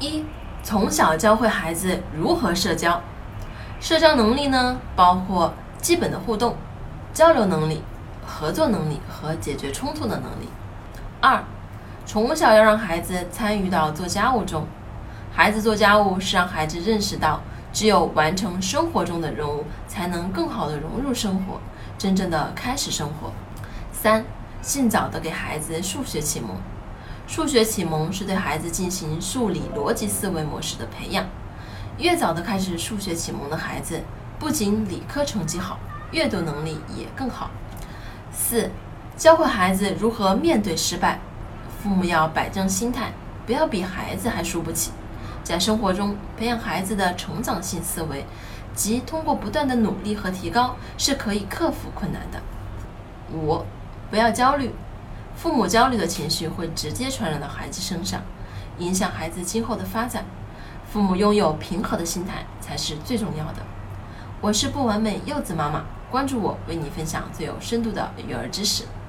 一，从小教会孩子如何社交。社交能力呢，包括基本的互动、交流能力、合作能力和解决冲突的能力。二，从小要让孩子参与到做家务中。孩子做家务是让孩子认识到，只有完成生活中的任务，才能更好的融入生活，真正的开始生活。三，尽早的给孩子数学启蒙。数学启蒙是对孩子进行数理逻辑思维模式的培养。越早的开始数学启蒙的孩子，不仅理科成绩好，阅读能力也更好。四，教会孩子如何面对失败。父母要摆正心态，不要比孩子还输不起。在生活中培养孩子的成长性思维，即通过不断的努力和提高是可以克服困难的。五，不要焦虑，父母焦虑的情绪会直接传染到孩子身上，影响孩子今后的发展。父母拥有平和的心态才是最重要的。我是不完美柚子妈妈，关注我，为你分享最有深度的育儿知识。